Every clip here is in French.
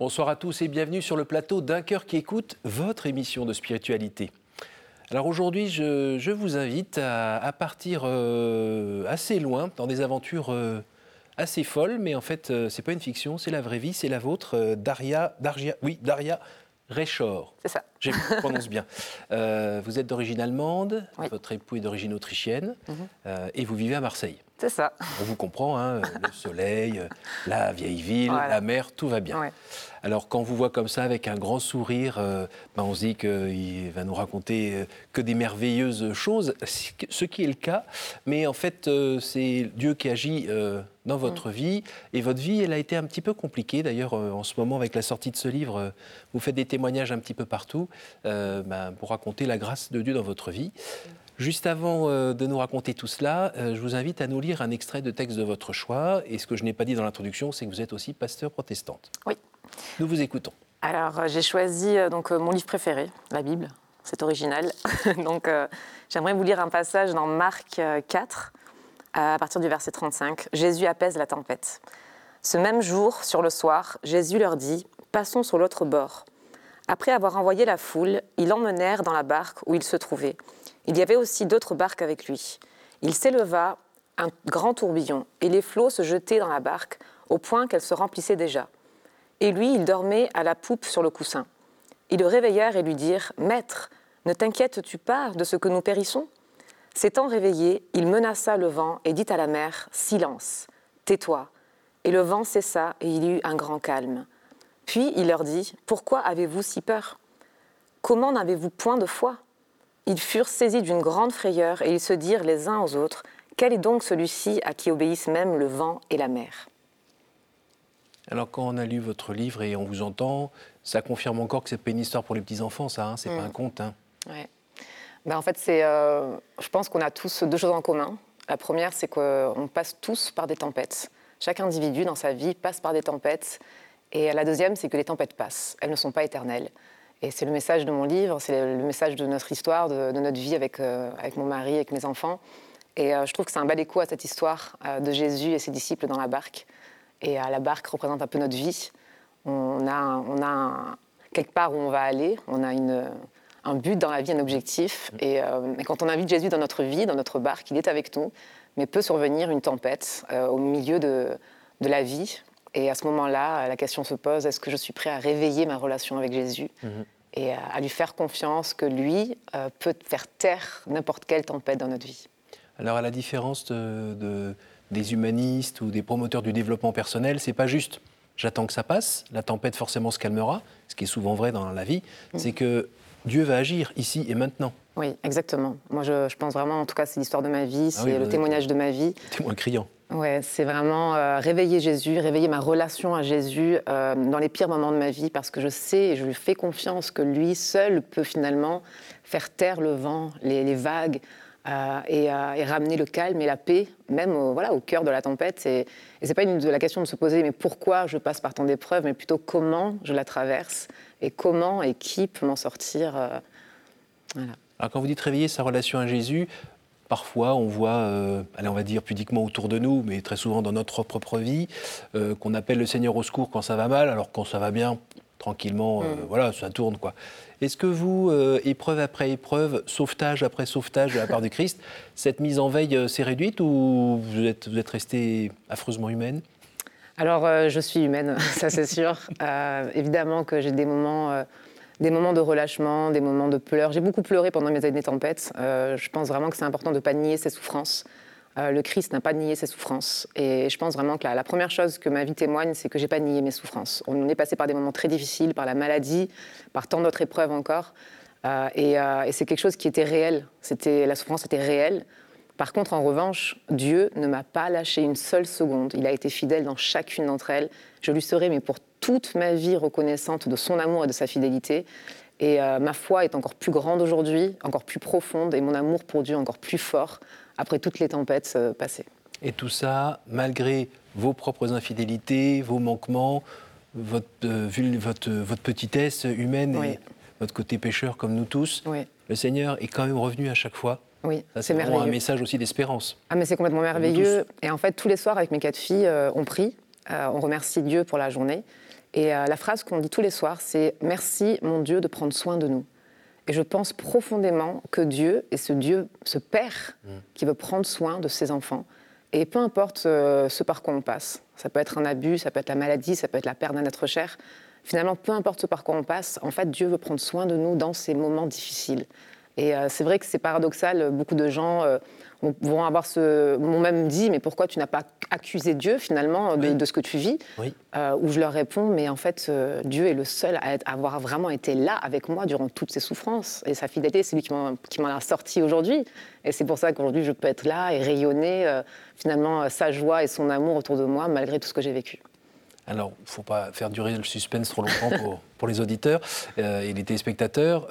Bonsoir à tous et bienvenue sur le plateau d'un cœur qui écoute votre émission de spiritualité. Alors aujourd'hui, je, vous invite à, partir euh, assez loin dans des aventures euh, assez folles, mais en fait, euh, c'est pas une fiction, c'est la vraie vie, c'est la vôtre, Daria, Daria, oui, Daria Rechor. C'est ça. Je prononce bien. vous êtes d'origine allemande, votre époux est d'origine autrichienne, mhm. et vous vivez à Marseille. C'est ça. On vous comprend, hein, le soleil, la vieille ville, la mer, tout va bien. Alors quand on vous voit comme ça avec un grand sourire, euh, ben, on se dit qu'il va nous raconter euh, que des merveilleuses choses, ce qui est le cas. Mais en fait, euh, c'est Dieu qui agit dans votre mm. vie. Et votre vie, elle a été un petit peu compliquée. D'ailleurs, en ce moment, avec la sortie de ce livre, vous faites des témoignages un petit peu partout ben, pour raconter la grâce de Dieu dans votre vie. Juste avant euh, de nous raconter tout cela, euh, je vous invite à nous lire un extrait de texte de votre choix. Et ce que je n'ai pas dit dans l'introduction, c'est que vous êtes aussi pasteur protestante. Oui. Nous vous écoutons. Alors, euh, j'ai choisi donc mon livre préféré, la Bible. C'est original. donc, j'aimerais vous lire un passage dans Marc 4, à partir du verset 35. Jésus apaise la tempête. Ce même jour, sur le soir, Jésus leur dit Passons sur l'autre bord. Après avoir envoyé la foule, ils l'emmenèrent dans la barque où il se trouvait il y avait aussi d'autres barques avec lui. Il s'éleva un grand tourbillon, et les flots se jetaient dans la barque, au point qu'elle se remplissait déjà. Et lui, il dormait à la poupe sur le coussin. Ils le réveillèrent et lui dirent Maître, ne t'inquiètes-tu pas de ce que nous périssons? S'étant réveillé, il menaça le vent et dit à la mer Silence, tais-toi. Et le vent cessa et il y eut un grand calme. Puis il leur dit Pourquoi avez-vous si peur? Comment n'avez-vous point de foi? Ils furent saisis d'une grande frayeur et ils se dirent les uns aux autres Quel est donc celui-ci à qui obéissent même le vent et la mer? Alors, quand on a lu votre livre et on vous entend, ça confirme encore que c'est pas une histoire pour les petits-enfants, ça, hein, c'est pas mm. un conte. Hein. Ouais. Ben, en fait, c'est, euh, je pense qu'on a tous deux choses en commun. La première, c'est qu'on passe tous par des tempêtes. Chaque individu dans sa vie passe par des tempêtes. Et la deuxième, c'est que les tempêtes passent. Elles ne sont pas éternelles. Et c'est le message de mon livre, c'est le message de notre histoire, de, notre vie avec, euh, avec mon mari, avec mes enfants. Et euh, je trouve que c'est un bel écho à cette histoire euh, de Jésus et ses disciples dans la barque. Et la barque représente un peu notre vie. On a, on a quelque part où on va aller, on a une, un but dans la vie, un objectif. Et, et, quand on invite Jésus dans notre vie, dans notre barque, il est avec nous, mais peut survenir une tempête au milieu de, de la vie, et à ce moment-là, la question se pose, est-ce que je suis prêt à réveiller ma relation avec Jésus mhm. et à, lui faire confiance que lui euh, peut faire taire n'importe quelle tempête dans notre vie? Alors à la différence de, des humanistes ou des promoteurs du développement personnel, c'est pas juste j'attends que ça passe, la tempête forcément se calmera, ce qui est souvent vrai dans la vie, mhm. c'est que Dieu va agir ici et maintenant. Oui, exactement. Moi, je, pense vraiment, en tout cas, c'est l'histoire de ma vie, ah c'est le témoignage de ma vie. Témoin criant. Ouais, c'est vraiment euh, réveiller Jésus, réveiller ma relation à Jésus euh, dans les pires moments de ma vie, parce que je sais et je lui fais confiance que lui seul peut finalement faire taire le vent, les, vagues, euh, et, ramener le calme et la paix, même au, voilà, au cœur de la tempête. Et, et c'est pas une, la question de se poser, mais pourquoi je passe par tant d'épreuves, mais plutôt comment je la traverse, et comment et qui peut m'en sortir. Alors quand vous dites réveiller sa relation à Jésus, Parfois, on voit, euh, allez, on va dire pudiquement autour de nous, mais très souvent dans notre propre vie, euh, qu'on appelle le Seigneur au secours quand ça va mal, alors quand ça va bien, tranquillement, euh, mm. voilà, ça tourne quoi. Est-ce que vous, épreuve après épreuve, sauvetage après sauvetage de la part du Christ, cette mise en veille s'est réduite ou vous êtes, vous êtes restée affreusement humaine? Alors, je suis humaine, ça c'est sûr. évidemment que j'ai des moments des moments de relâchement, des moments de pleurs. J'ai beaucoup pleuré pendant mes années tempêtes. Euh, je pense vraiment que c'est important de ne pas nier ses souffrances. Euh, le Christ n'a pas nié ses souffrances. Et je pense vraiment que la, première chose que ma vie témoigne, c'est que j'ai pas nié mes souffrances. On est passé par des moments très difficiles, par la maladie, par tant d'autres épreuves encore. Euh, et, c'est quelque chose qui était réel. C'était, la souffrance était réelle. Par contre, en revanche, Dieu ne m'a pas lâché une seule seconde. Il a été fidèle dans chacune d'entre elles. Je lui serai, mais pour toute ma vie, reconnaissante de son amour et de sa fidélité. Et euh, ma foi est encore plus grande aujourd'hui, encore plus profonde, et mon amour pour Dieu encore plus fort après toutes les tempêtes euh, passées. Et tout ça, malgré vos propres infidélités, vos manquements, votre, euh, votre, votre, petitesse humaine et votre côté pécheur comme nous tous, le Seigneur est quand même revenu à chaque fois oui, c'est merveilleux. un message aussi d'espérance. Ah, mais c'est complètement merveilleux. Et en fait, tous les soirs, avec mes quatre filles, euh, on prie, euh, on remercie Dieu pour la journée. Et la phrase qu'on dit tous les soirs, c'est Merci mon Dieu de prendre soin de nous. Et je pense profondément que Dieu est ce Dieu, ce Père mm. qui veut prendre soin de ses enfants. Et peu importe ce par quoi on passe, ça peut être un abus, ça peut être la maladie, ça peut être la perte d'un être cher, finalement, peu importe ce par quoi on passe, en fait, Dieu veut prendre soin de nous dans ces moments difficiles. Et euh, c'est vrai que c'est paradoxal, beaucoup de gens euh, vont avoir ce, m'ont même dit, mais pourquoi tu n'as pas accusé Dieu finalement de, ce que tu vis? Oui. Euh, où je leur réponds, mais en fait, Dieu est le seul à, avoir vraiment été là avec moi durant toutes ces souffrances. Et sa fidélité, c'est lui qui m'en a sorti aujourd'hui. Et c'est pour ça qu'aujourd'hui, je peux être là et rayonner finalement sa joie et son amour autour de moi malgré tout ce que j'ai vécu. Alors, il ne faut pas faire durer le suspense trop longtemps pour, les auditeurs euh, et les téléspectateurs.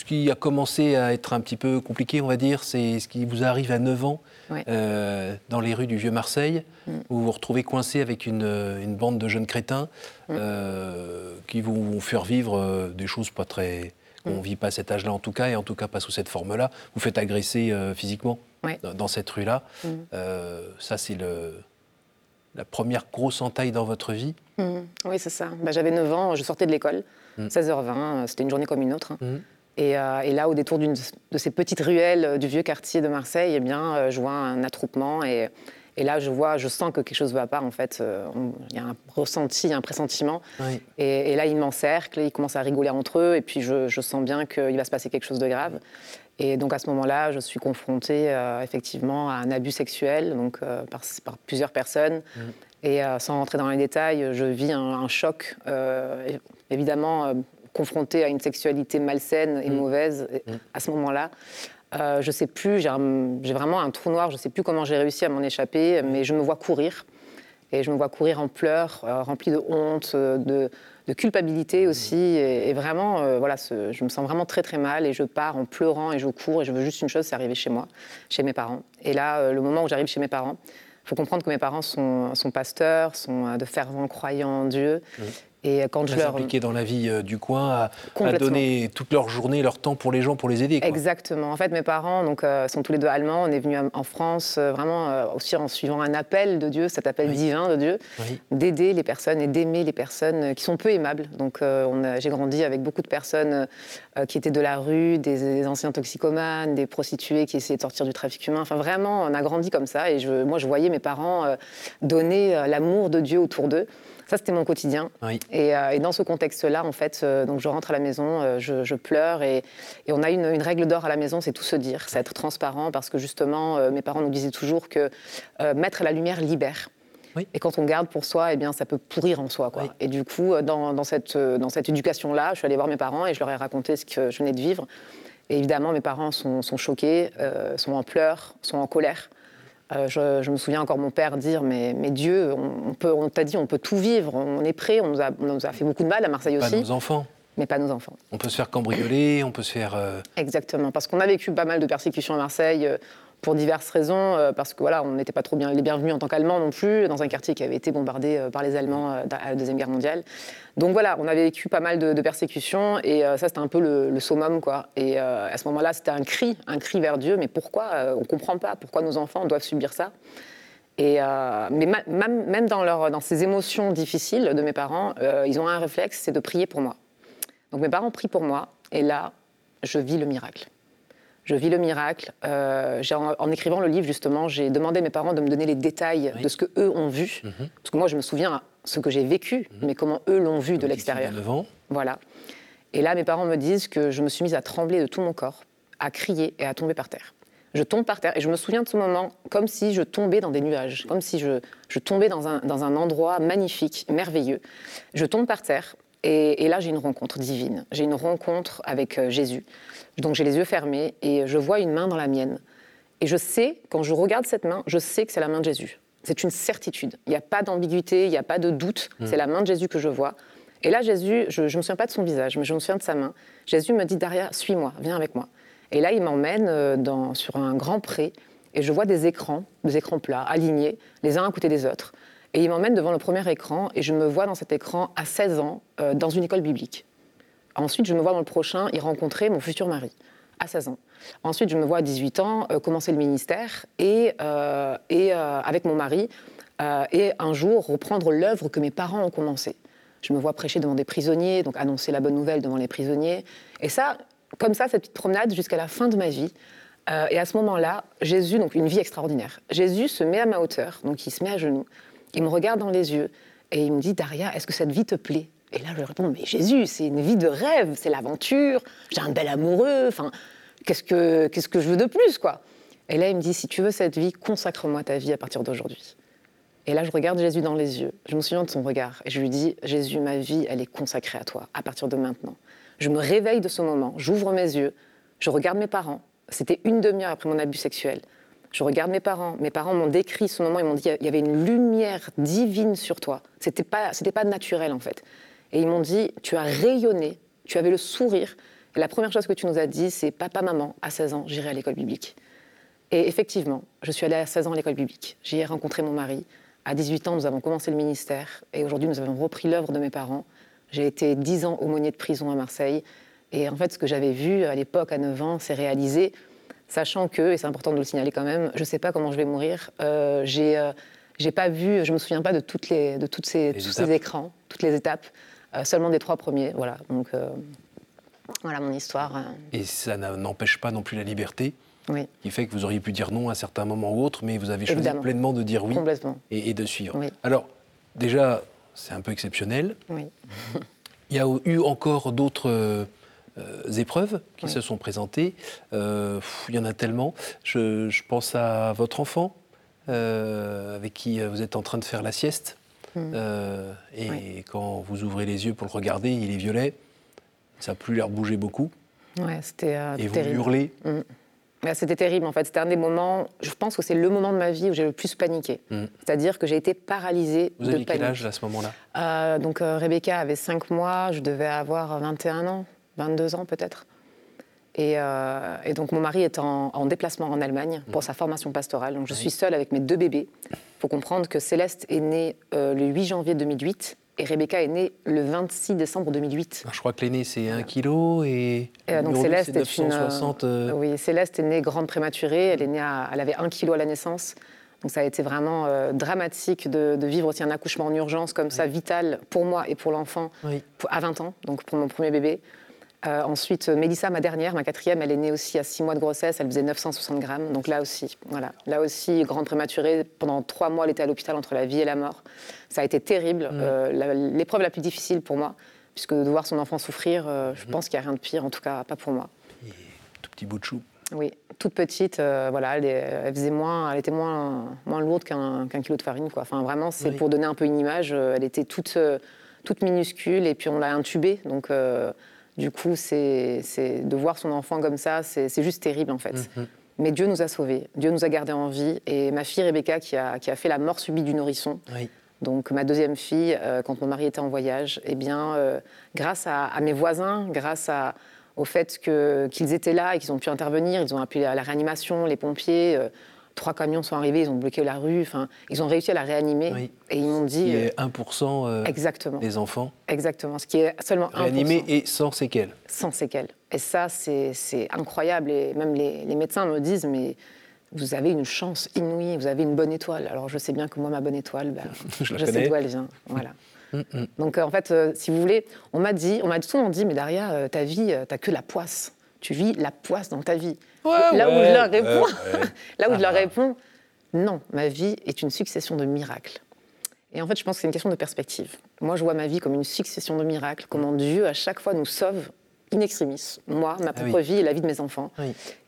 Euh, ce qui a commencé à être un petit peu compliqué, on va dire, c'est ce qui vous arrive à 9 ans euh, dans les rues du Vieux Marseille, mm. où vous vous retrouvez coincé avec une, bande de jeunes crétins mm. qui vous vont faire vivre des choses pas très. qu'on ne mm. vit pas à cet âge-là en tout cas, et en tout cas pas sous cette forme-là. Vous faites agresser physiquement dans, cette rue-là. ça, c'est le la première grosse entaille dans votre vie mmh. Oui, c'est ça. Bah, j'avais 9 ans, je sortais de l'école, 16h20, mmh. c'était une journée comme une autre. Mmh. Euh, et, là, au détour de ces petites ruelles euh, du vieux quartier de Marseille, eh bien, euh, je vois un attroupement et, là, je vois, je sens que quelque chose ne va pas. En fait, il y a un ressenti, un pressentiment. Et, là, ils m'encerclent, ils commencent à rigoler entre eux, et puis je, je sens bien qu'il va se passer quelque chose de grave. Et donc à ce moment-là, je suis confrontée euh, effectivement à un abus sexuel donc, euh, par, plusieurs personnes. Mm. Et euh, sans rentrer dans les détails, je vis un, choc, évidemment confrontée à une sexualité malsaine et mm. mauvaise mm. à ce moment-là. je ne sais plus, j'ai vraiment un trou noir, je ne sais plus comment j'ai réussi à m'en échapper, mais je me vois courir. Et je me vois courir en pleurs, rempli de honte, de, de culpabilité aussi. Et, vraiment, euh, voilà, je me sens vraiment très très mal et je pars en pleurant et je cours et je veux juste une chose, c'est arriver chez moi, chez mes parents. Et là, euh, le moment où j'arrive chez mes parents, il faut comprendre que mes parents sont, sont pasteurs, sont euh, de fervents croyants en Dieu. Mmh. Et quand Très je leur impliqués dans la vie euh, du coin, à, donner toute leur journée, leur temps pour les gens, pour les aider. Exactement. En fait, mes parents donc, euh, sont tous les deux allemands. On est venus en France euh, vraiment aussi en suivant un appel de Dieu, cet appel divin de Dieu, d'aider les personnes et d'aimer les personnes qui sont peu aimables. Donc, j'ai grandi avec beaucoup de personnes qui étaient de la rue, des, anciens toxicomanes, des prostituées qui essayaient de sortir du trafic humain. Enfin, vraiment, on a grandi comme ça. Et je, moi, je voyais mes parents donner l'amour de Dieu autour d'eux. Ça, c'était mon quotidien. Euh, et, dans ce contexte-là, en fait, euh, donc je rentre à la maison, euh, je, pleure et, on a une, règle d'or à la maison, c'est tout se dire, c'est être transparent parce que justement, mes parents nous disaient toujours que mettre la lumière libère. Et quand on garde pour soi, eh bien, ça peut pourrir en soi. Quoi. Et du coup, dans, cette, dans cette éducation-là, je suis allée voir mes parents et je leur ai raconté ce que je venais de vivre. Et évidemment, mes parents sont, choqués, sont en pleurs, sont en colère. Euh, je, me souviens encore mon père dire mais, mais Dieu, on, peut, on t'a dit on peut tout vivre, on est prêt, on nous, a, nous a fait beaucoup de mal à Marseille aussi. Pas nos enfants. Mais pas nos enfants. On peut se faire cambrioler, on peut se faire. Euh, Exactement, parce qu'on a vécu pas mal de persécutions à Marseille. Euh, pour diverses raisons, euh, parce que voilà, on n'était pas trop bien les bienvenus en tant qu'Allemands non plus, dans un quartier qui avait été bombardé euh, par les Allemands euh, à la Deuxième Guerre mondiale. Donc voilà, on avait vécu pas mal de, persécutions, et ça c'était un peu le, summum, quoi. Et à ce moment-là, c'était un cri, un cri vers Dieu, mais pourquoi On ne comprend pas, pourquoi nos enfants doivent subir ça et, mais même dans, leur, dans ces émotions difficiles de mes parents, ils ont un réflexe, c'est de prier pour moi. Donc mes parents prient pour moi, et là, je vis le miracle je vis le miracle. Euh, en, écrivant le livre, justement, j'ai demandé à mes parents de me donner les détails de ce que eux ont vu. Mhm. Parce que moi, je me souviens ce que j'ai vécu, mhm. mais comment eux l'ont vu de l'extérieur. Voilà. Et là, mes parents me disent que je me suis mise à trembler de tout mon corps, à crier et à tomber par terre. Je tombe par terre et je me souviens de ce moment comme si je tombais dans des nuages, comme si je, je tombais dans un, dans un endroit magnifique, merveilleux. Je tombe par terre et, et là, j'ai une rencontre divine. J'ai une rencontre avec euh, Jésus. Donc j'ai les yeux fermés et je vois une main dans la mienne. Et je sais, quand je regarde cette main, je sais que c'est la main de Jésus. C'est une certitude. Il n'y a pas d'ambiguïté, il n'y a pas de doute. Hmm. C'est la main de Jésus que je vois. Et là, Jésus, je ne me souviens pas de son visage, mais je me souviens de sa main. Jésus me dit, Daria, suis-moi, viens avec moi. Et là, il m'emmène euh, sur un grand pré et je vois des écrans, des écrans plats, alignés, les uns à côté des autres. Et il m'emmène devant le premier écran et je me vois dans cet écran à 16 ans, euh, dans une école biblique. Ensuite, je me vois dans le prochain y rencontrer mon futur mari, à 16 ans. Ensuite, je me vois à 18 ans euh, commencer le ministère et, euh, et avec mon mari et un jour reprendre l'œuvre que mes parents ont commencée. Je me vois prêcher devant des prisonniers, donc annoncer la bonne nouvelle devant les prisonniers. Et ça, comme ça, cette petite promenade jusqu'à la fin de ma vie. Et à ce moment-là, Jésus, donc une vie extraordinaire. Jésus se met à ma hauteur, donc il se met à genoux, il me regarde dans les yeux et il me dit Daria, est-ce que cette vie te plaît? Et là, je réponds Mais Jésus, c'est une vie de rêve, c'est l'aventure, j'ai un bel amoureux, enfin, qu'est-ce que, qu'est-ce que je veux de plus, quoi? Et là, il me dit Si tu veux cette vie, consacre-moi ta vie à partir d'aujourd'hui. Et là, je regarde Jésus dans les yeux. Je me souviens de son regard. Et je lui dis, Jésus, ma vie, elle est consacrée à toi, à partir de maintenant. Je me réveille de ce moment, j'ouvre mes yeux, je regarde mes parents. C'était une demi-heure après mon abus sexuel. Je regarde mes parents. Mes parents m'ont décrit ce moment. Ils m'ont dit il y avait une lumière divine sur toi. C'était pas, pas naturel en fait. Et ils m'ont dit tu as rayonné, tu avais le sourire. Et la première chose que tu nous as dit, c'est papa, maman, à 16 ans, j'irai à l'école biblique. Et effectivement, je suis allée à 16 ans à l'école biblique. J'y ai rencontré mon mari. À 18 ans, nous avons commencé le ministère et aujourd'hui, nous avons repris l'œuvre de mes parents. J'ai été 10 ans aumônier de prison à Marseille. Et en fait, ce que j'avais vu à l'époque, à 9 ans, s'est réalisé, sachant que, et c'est important de le signaler quand même, je ne sais pas comment je vais mourir. Euh, j'ai, euh, j'ai pas vu, je me souviens pas de, toutes les, de toutes ces, tous ces écrans, toutes les étapes, euh, seulement des trois premiers. Voilà, donc voilà mon histoire. Et ça n'empêche pas non plus la liberté qui fait que vous auriez pu dire non à un certain moment ou autre, mais vous avez choisi pleinement de dire oui et, de suivre. Alors, déjà, c'est un peu exceptionnel. Il y a eu encore d'autres euh, épreuves qui se sont présentées. Euh, il y en a tellement. Je, pense à votre enfant, euh, avec qui vous êtes en train de faire la sieste. Hmm. et quand vous ouvrez les yeux pour le regarder, il est violet. Ça n'a plus l'air bouger beaucoup. Ouais, c'était Et vous hurlez. Hmm. C'était terrible en fait. C'était un des moments, je pense que c'est le moment de ma vie où j'ai le plus paniqué. Mm. C'est-à-dire que j'ai été paralysée Vous aviez quel âge à ce moment-là? Euh, Donc euh, Rebecca avait 5 mois, je devais avoir 21 ans, 22 ans peut-être. Euh, et, donc mon mari est en, déplacement en Allemagne pour mm. sa formation pastorale. Donc je suis seule avec mes deux bébés. Il faut comprendre que Céleste est née le 8 janvier 2008 et Rebecca est née le 26 décembre 2008. je crois que l'aînée, c'est 1 kg et. donc Céleste est, Une, euh, Oui, Céleste est née grande prématurée. Elle, est née elle avait 1 kg à la naissance. Donc ça a été vraiment euh, dramatique de, vivre aussi un accouchement en urgence comme ça, vital pour moi et pour l'enfant, à 20 ans, donc pour mon premier bébé. Euh, ensuite, Mélissa, ma dernière, ma quatrième, elle est née aussi à 6 mois de grossesse, elle faisait 960 grammes. Donc là aussi, voilà, là aussi, grande prématurée. Pendant trois mois, elle était à l'hôpital entre la vie et la mort. Ça a été terrible. Mm. Euh, l'épreuve la, plus difficile pour moi, puisque de voir son enfant souffrir, euh, je mm. pense qu'il n'y a rien de pire, en tout cas pas pour moi. tout petit bout de chou. Oui, toute petite, voilà, elle, faisait moins, elle était moins, moins lourde qu'un kilo de farine, quoi. Enfin, vraiment, c'est pour donner un peu une image. Elle était toute, toute minuscule et puis on l'a intubée, donc du coup, c'est de voir son enfant comme ça, c'est juste terrible en fait. Mhm. Mais Dieu nous a sauvés, Dieu nous a gardés en vie. Et ma fille Rebecca, qui a, fait la mort subie du nourrisson, donc ma deuxième fille, euh, quand mon mari était en voyage, eh bien, euh, grâce à, mes voisins, grâce au fait qu'ils étaient là et qu'ils ont pu intervenir, ils ont appelé la, la réanimation, les pompiers. Euh, trois camions sont arrivés, ils ont bloqué la rue. Enfin, ils ont réussi à la réanimer. Et ils m'ont dit. Qui est 1% euh, exactement. des enfants. Exactement. Ce qui est seulement 1%. Réanimé et sans séquelles. Sans séquelles. Et ça, c'est incroyable. Et même les, médecins me disent, mais vous avez une chance inouïe, vous avez une bonne étoile. Alors je sais bien que moi, ma bonne étoile, ben, je, sais d'où elle vient. Voilà. Mm, mm. Donc euh, en fait, euh, si vous voulez, on m'a dit, on m'a souvent dit, mais Daria, ta vie, t'as que la poisse. Tu vis la poisse dans ta vie là où je leur réponds, là où je leur réponds, non, ma vie est une succession de miracles. Et en fait, je pense que c'est une question de perspective. Moi, je vois ma vie comme une succession de miracles, comment Dieu, à chaque fois, nous sauve in extremis. Moi, ma ah propre vie et la vie de mes enfants.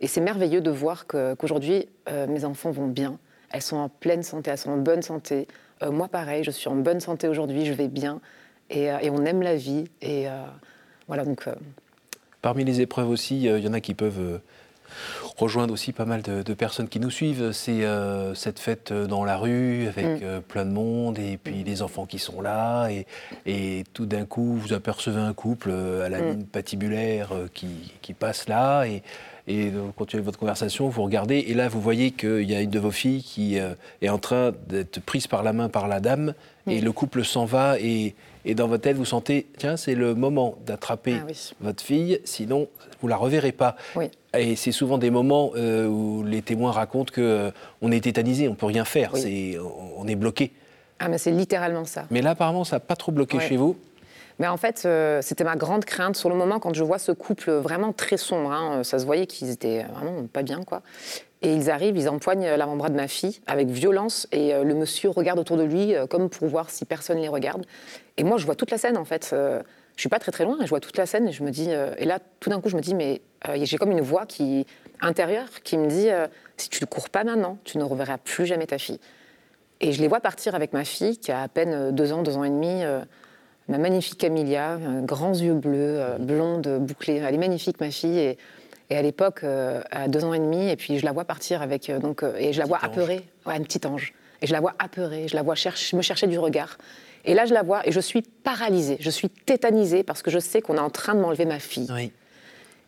Et c'est merveilleux de voir qu'aujourd'hui, euh, mes enfants vont bien. Elles sont en pleine santé, elles sont en bonne santé. Euh, moi, pareil, je suis en bonne santé aujourd'hui, je vais bien. Et, euh, et, on aime la vie. Et voilà, donc. Parmi les épreuves aussi, il y en a qui peuvent rejoindre aussi pas mal de, personnes qui nous suivent. C'est euh, cette fête euh, dans la rue avec mm. euh, plein de monde et puis mm. les enfants qui sont là et, et tout d'un coup vous apercevez un couple à la mm. ligne patibulaire qui, qui, passe là et, et vous continuez votre conversation, vous regardez et là vous voyez qu'il y a une de vos filles qui est en train d'être prise par la main par la dame et le couple s'en va et, et dans votre tête, vous sentez, tiens, c'est le moment d'attraper ah votre fille, sinon vous la reverrez pas. Et c'est souvent des moments euh, où les témoins racontent qu'on euh, est tétanisé, on peut rien faire, c'est, on est bloqué. Ah, mais c'est littéralement ça. Mais là, apparemment, ça n'a pas trop bloqué chez vous mais en fait, euh, c'était ma grande crainte sur le moment quand je vois ce couple vraiment très sombre. Hein, ça se voyait qu'ils étaient vraiment pas bien, quoi. Et ils arrivent, ils empoignent l'avant-bras de ma fille avec violence et euh, le monsieur regarde autour de lui euh, comme pour voir si personne les regarde. Et moi, je vois toute la scène en fait. Euh, je suis pas très très loin, je vois toute la scène et je me dis. et là, tout d'un coup, je me dis, mais j'ai comme une voix qui intérieure qui me dit, si tu ne cours pas maintenant, tu ne reverras plus jamais ta fille. Et je les vois partir avec ma fille qui a à peine deux ans, deux ans et demi. ma magnifique Camilia, grands yeux bleus, blonde, bouclée. Elle est magnifique, ma fille. Et, et à l'époque, euh, à deux ans et demi, et puis je la vois partir avec. Euh, donc, euh, et je la vois apeurée. Ouais, une petite ange. Et je la vois apeurée, je la vois me chercher du regard. Et là, je la vois et je suis paralysée, je suis tétanisée parce que je sais qu'on est en train de m'enlever ma fille. Oui.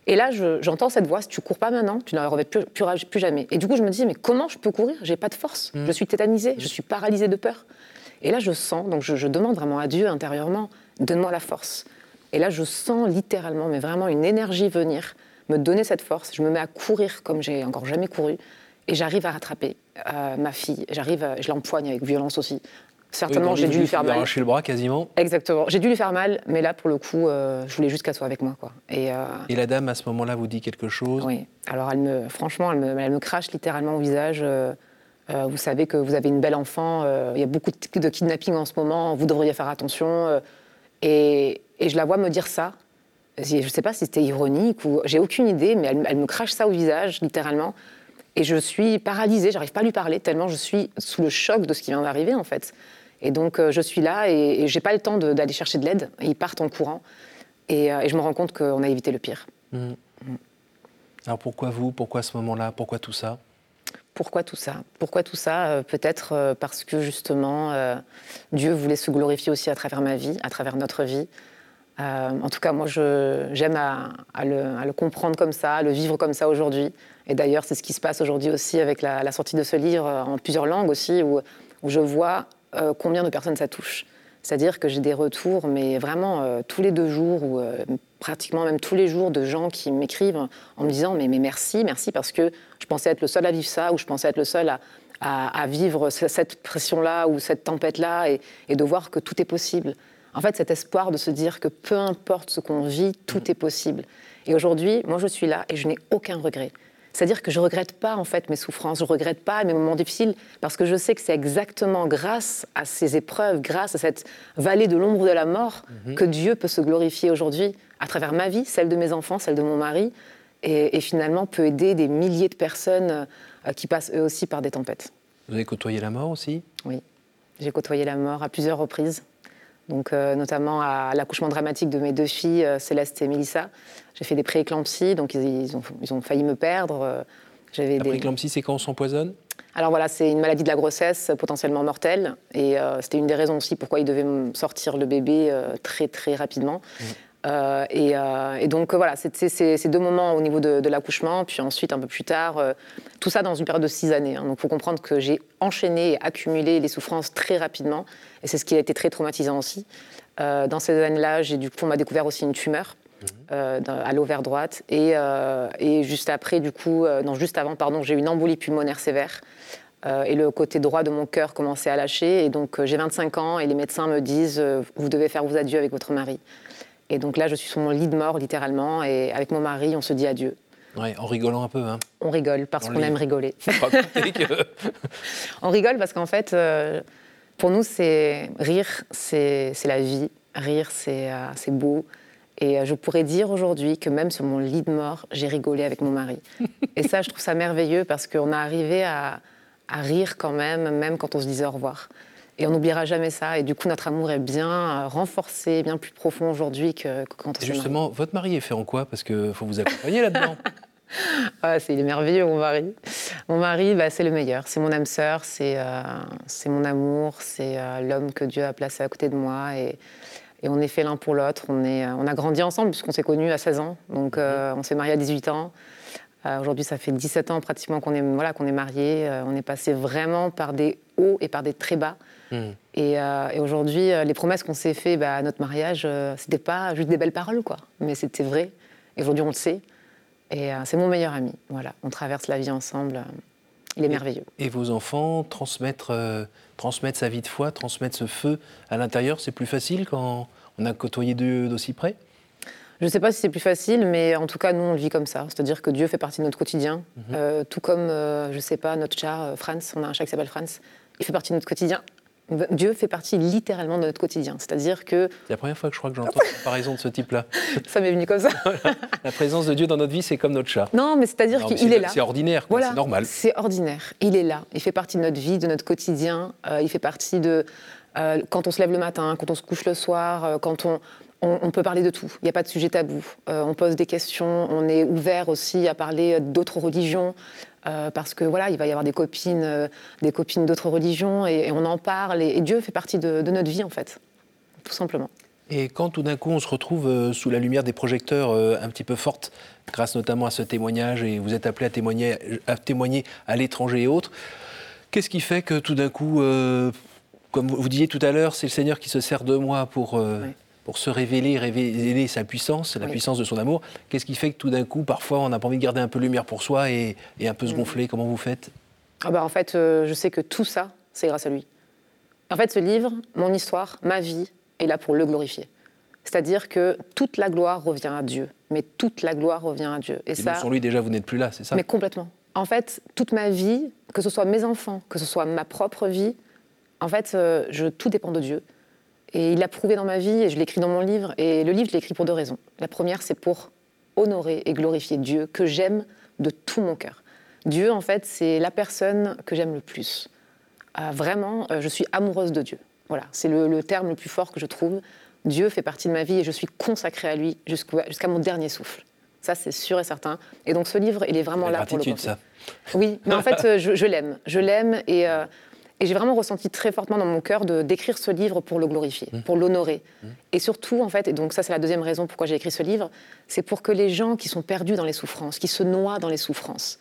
Et là, j'entends cette voix si tu cours pas maintenant, tu n'en reviens plus, plus, jamais. Et du coup, je me dis mais comment je peux courir? J'ai pas de force. Mm. Je suis tétanisée, je suis paralysée de peur. Et là, je sens, donc je, je demande vraiment à Dieu intérieurement, donne-moi la force. Et là, je sens littéralement, mais vraiment une énergie venir me donner cette force. Je me mets à courir comme j'ai encore jamais couru. Et j'arrive à rattraper euh, ma fille. J'arrive, je l'empoigne avec violence aussi. Certainement, j'ai dû lui faire mal. Arracher le bras quasiment. Exactement. J'ai dû lui faire mal, mais là, pour le coup, euh, je voulais juste qu'elle soit avec moi. Quoi. Et, euh, Et, la dame, à ce moment-là, vous dit quelque chose? Oui. Alors, elle me, franchement, elle me, elle me crache littéralement au visage. vous savez que vous avez une belle enfant. Il y a beaucoup de kidnapping en ce moment. Vous devriez faire attention. Et, et je la vois me dire ça. Je ne sais pas si c'était ironique ou j'ai aucune idée, mais elle, me crache ça au visage, littéralement. Et je suis paralysée, j'arrive pas à lui parler tellement je suis sous le choc de ce qui vient d'arriver en fait. Et donc euh, je suis là et, et j'ai pas le temps d'aller chercher de l'aide. Ils partent en courant et, euh, et, je me rends compte qu'on a évité le pire. Mmh. Mmh. Alors pourquoi vous? Pourquoi ce moment-là? Pourquoi tout ça? Pourquoi tout ça? Pourquoi tout ça? Euh, Peut-être parce que justement, Dieu voulait se glorifier aussi à travers ma vie, à travers notre vie. Euh, en tout cas, moi, j'aime à, le, comprendre comme ça, à le vivre comme ça aujourd'hui. Et d'ailleurs, c'est ce qui se passe aujourd'hui aussi avec la, sortie de ce livre euh, en plusieurs langues aussi, où, je vois euh, combien de personnes ça touche. C'est-à-dire que j'ai des retours, mais vraiment tous les deux jours, ou pratiquement même tous les jours, de gens qui m'écrivent en me disant mais, mais, merci, merci, parce que je pensais être le seul à vivre ça, ou je pensais être le seul à, vivre cette pression-là, ou cette tempête-là, et de voir que tout est possible en fait, cet espoir de se dire que peu importe ce qu'on vit, tout mm. est possible. Et aujourd'hui, moi, je suis là et je n'ai aucun regret. C'est-à-dire que je ne regrette pas en fait mes souffrances, je ne regrette pas mes moments difficiles, parce que je sais que c'est exactement grâce à ces épreuves, grâce à cette vallée de l'ombre de la mort, mm-hmm. que Dieu peut se glorifier aujourd'hui à travers ma vie, celle de mes enfants, celle de mon mari, et, finalement peut aider des milliers de personnes euh, qui passent eux aussi par des tempêtes. Vous avez côtoyé la mort aussi? Oui, j'ai côtoyé la mort à plusieurs reprises donc euh, notamment à l'accouchement dramatique de mes deux filles, euh, Céleste et Mélissa. J'ai fait des prééclampsies, donc ils, ont, ils, ont, failli me perdre. Euh, j'avais La prééclampsie, c'est quand on s'empoisonne? Alors voilà, c'est une maladie de la grossesse potentiellement mortelle. Et c'était une des raisons aussi pourquoi ils devaient sortir le bébé très très rapidement. Mmh. Euh, euh, et, donc voilà, c'est ces deux moments au niveau de, l'accouchement, puis ensuite un peu plus tard, euh, tout ça dans une période de six années. Hein. Donc il faut comprendre que j'ai enchaîné et accumulé les souffrances très rapidement, et c'est ce qui a été très traumatisant aussi. dans ces années-là, j'ai du coup, on m'a découvert aussi une tumeur. Mhm. à l'ovaire droite et, et, juste après du coup non juste avant pardon j'ai eu une embolie pulmonaire sévère et le côté droit de mon cœur commençait à lâcher et donc j'ai 25 ans et les médecins me disent vous devez faire vos adieux avec votre mari et donc là, je suis sur mon lit de mort, littéralement, et avec mon mari, on se dit adieu. Ouais, en rigolant un peu. Hein. On rigole parce qu'on aime rigoler. on rigole parce qu'en fait, euh, pour nous, c'est rire, c'est la vie. Rire, c'est euh, beau. Et euh, je pourrais dire aujourd'hui que même sur mon lit de mort, j'ai rigolé avec mon mari. Et ça, je trouve ça merveilleux parce qu'on a arrivé à, à, rire quand même, même quand on se disait au revoir. Et on n'oubliera jamais ça. Et du coup, notre amour est bien euh, renforcé, bien plus profond aujourd'hui que, quand on s'est Justement, votre mari est fait en quoi? Parce qu'il faut vous accompagner là-dedans. ah, c'est, il est merveilleux, mon mari. Mon mari, bah, c'est le meilleur. C'est mon âme sœur, c'est, euh, c'est mon amour, c'est euh, l'homme que Dieu a placé à côté de moi. Et, et on est fait l'un pour l'autre. On, est, on a grandi ensemble puisqu'on s'est connus à 16 ans. Donc, mhm. on s'est mariés à 18 ans. Aujourd'hui, ça fait 17 ans pratiquement qu'on est, voilà, qu'on est mariés. on est passé vraiment par des hauts et par des très bas. Hmm. Euh, et, aujourd'hui, euh, les promesses qu'on s'est fait bah, à notre mariage, euh, c'était pas juste des belles paroles, quoi. Mais c'était vrai. Et aujourd'hui, on le sait. Et c'est mon meilleur ami. Voilà, on traverse la vie ensemble. Il est merveilleux. Et, vos enfants, transmettre, transmettre sa vie de foi, transmettre ce feu à l'intérieur, c'est plus facile quand on a côtoyé Dieu d'aussi près? Je ne sais pas si c'est plus facile, mais en tout cas, nous, on le vit comme ça. C'est-à-dire que Dieu fait partie de notre quotidien. Mhm. tout comme, je ne sais pas, notre chat, Franz, on a un chat qui s'appelle Franz, il fait partie de notre quotidien. Dieu fait partie littéralement de notre quotidien. C'est-à-dire que. C'est la première fois que je crois que j'entends une comparaison de ce type-là. ça m'est venu comme ça. la présence de Dieu dans notre vie, c'est comme notre chat. Non, mais c'est-à-dire qu'il est, là. C'est ordinaire, voilà, c'est normal. C'est ordinaire. Il est là. Il fait partie de notre vie, de notre quotidien. Euh, il fait partie de. Euh, quand on se lève le matin, quand on se couche le soir, euh, quand on, on, peut parler de tout. Il n'y a pas de sujet tabou. on pose des questions. On est ouvert aussi à parler d'autres religions. Euh, parce que voilà, il va y avoir des copines, euh, des copines d'autres religions, et, on en parle, et, Dieu fait partie de, notre vie en fait, tout simplement. Et quand tout d'un coup on se retrouve euh, sous la lumière des projecteurs un petit peu forte, grâce notamment à ce témoignage, et vous êtes appelé à témoigner à, témoigner à l'étranger et autres, qu'est-ce qui fait que tout d'un coup, comme vous disiez tout à l'heure, c'est le Seigneur qui se sert de moi pour pour se révéler, révéler sa puissance, la puissance de son amour. Qu'est-ce qui fait que tout d'un coup, parfois, on n'a pas envie de garder un peu de lumière pour soi et, un peu se mm. gonfler? Comment vous faites? Ah bah En fait, euh, je sais que tout ça, c'est grâce à lui. En fait, ce livre, mon histoire, ma vie, est là pour le glorifier. C'est-à-dire que toute la gloire revient à Dieu. Mais toute la gloire revient à Dieu. Et, et ça, sans lui, déjà, vous n'êtes plus là, c'est ça? Mais complètement. En fait, toute ma vie, que ce soit mes enfants, que ce soit ma propre vie, en fait, euh, je, tout dépend de Dieu. Et il l'a prouvé dans ma vie et je l'écris dans mon livre. Et le livre, je l'ai écrit pour deux raisons. La première, c'est pour honorer et glorifier Dieu, que j'aime de tout mon cœur. Dieu, en fait, c'est la personne que j'aime le plus. Euh, vraiment, euh, je suis amoureuse de Dieu. Voilà, c'est le, terme le plus fort que je trouve. Dieu fait partie de ma vie et je suis consacrée à lui jusqu'à mon dernier souffle. Ça, c'est sûr et certain. Et donc, ce livre, il est vraiment là pour le ça. Oui, mais en fait, euh, je, l'aime. Je l'aime et et j'ai vraiment ressenti très fortement dans mon cœur de d'écrire ce livre pour le glorifier, mmh. pour l'honorer. Mmh. Et surtout, en fait, et donc ça c'est la deuxième raison pourquoi j'ai écrit ce livre, c'est pour que les gens qui sont perdus dans les souffrances, qui se noient dans les souffrances,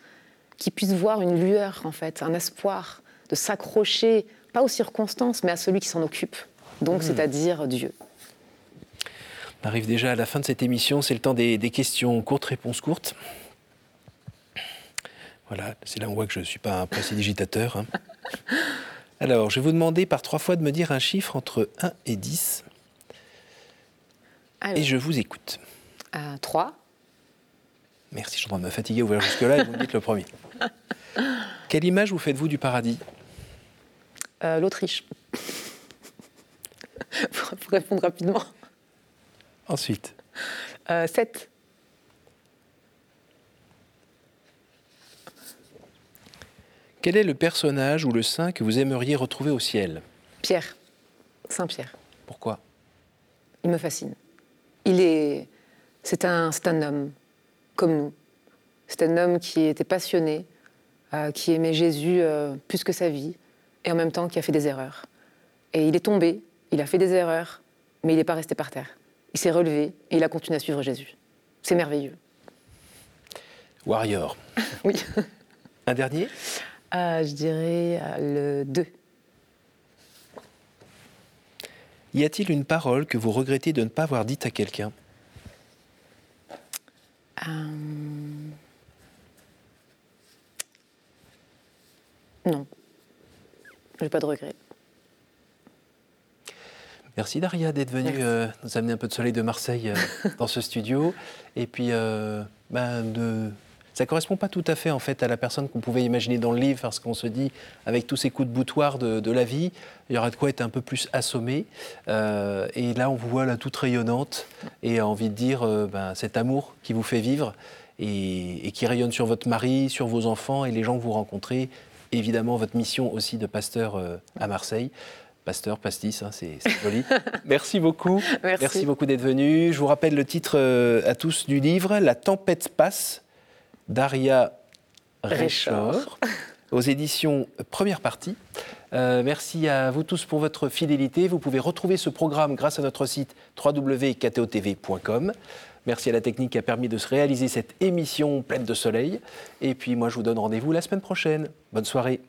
qui puissent voir une lueur, en fait, un espoir de s'accrocher, pas aux circonstances, mais à celui qui s'en occupe, donc mmh. c'est-à-dire Dieu. On arrive déjà à la fin de cette émission, c'est le temps des, questions courtes, réponses courtes. Voilà, c'est là où on voit que je ne suis pas un précidigitateur. Hein. Alors, je vais vous demander par trois fois de me dire un chiffre entre 1 et 10. Et je vous écoute. 3. Euh, Merci, je suis en train de me fatiguer, ouvrir jusque-là et vous me dites le premier. Quelle image vous faites-vous du paradis? Euh, L'Autriche. pour répondre rapidement. Ensuite. 7. Quel est le personnage ou le saint que vous aimeriez retrouver au ciel Pierre, Saint Pierre. Pourquoi? Il me fascine. Il est, c'est un, c'est un homme comme nous. C'est un homme qui était passionné, euh, qui aimait Jésus euh, plus que sa vie, et en même temps qui a fait des erreurs. Et il est tombé, il a fait des erreurs, mais il n'est pas resté par terre. Il s'est relevé et il a continué à suivre Jésus. C'est merveilleux. Warrior. oui. Un dernier? Je dirais euh, le 2. Y a-t-il une parole que vous regrettez de ne pas avoir dite à quelqu'un? Euh, Non. Je n'ai pas de regret. Merci Daria d'être venue euh, nous amener un peu de soleil de Marseille dans ce studio. Et puis ben, de ça correspond pas tout à fait en fait à la personne qu'on pouvait imaginer dans le livre, parce qu'on se dit avec tous ces coups de boutoir de, la vie, il y aura de quoi être un peu plus assommé. Euh, et là, on vous voit là toute rayonnante et a envie de dire euh, ben, cet amour qui vous fait vivre et, qui rayonne sur votre mari, sur vos enfants et les gens que vous rencontrez. Évidemment, votre mission aussi de pasteur euh, à Marseille. Pasteur, pastis, hein, c'est joli. Merci beaucoup. Merci, Merci beaucoup d'être venu. Je vous rappelle le titre à tous du livre, La tempête passe Daria Réchor, aux éditions Première Partie. Euh, merci à vous tous pour votre fidélité. Vous pouvez retrouver ce programme grâce à notre site www.ktotv.com. Merci à la technique qui a permis de se réaliser cette émission pleine de soleil. Et puis moi, je vous donne rendez-vous la semaine prochaine. Bonne soirée.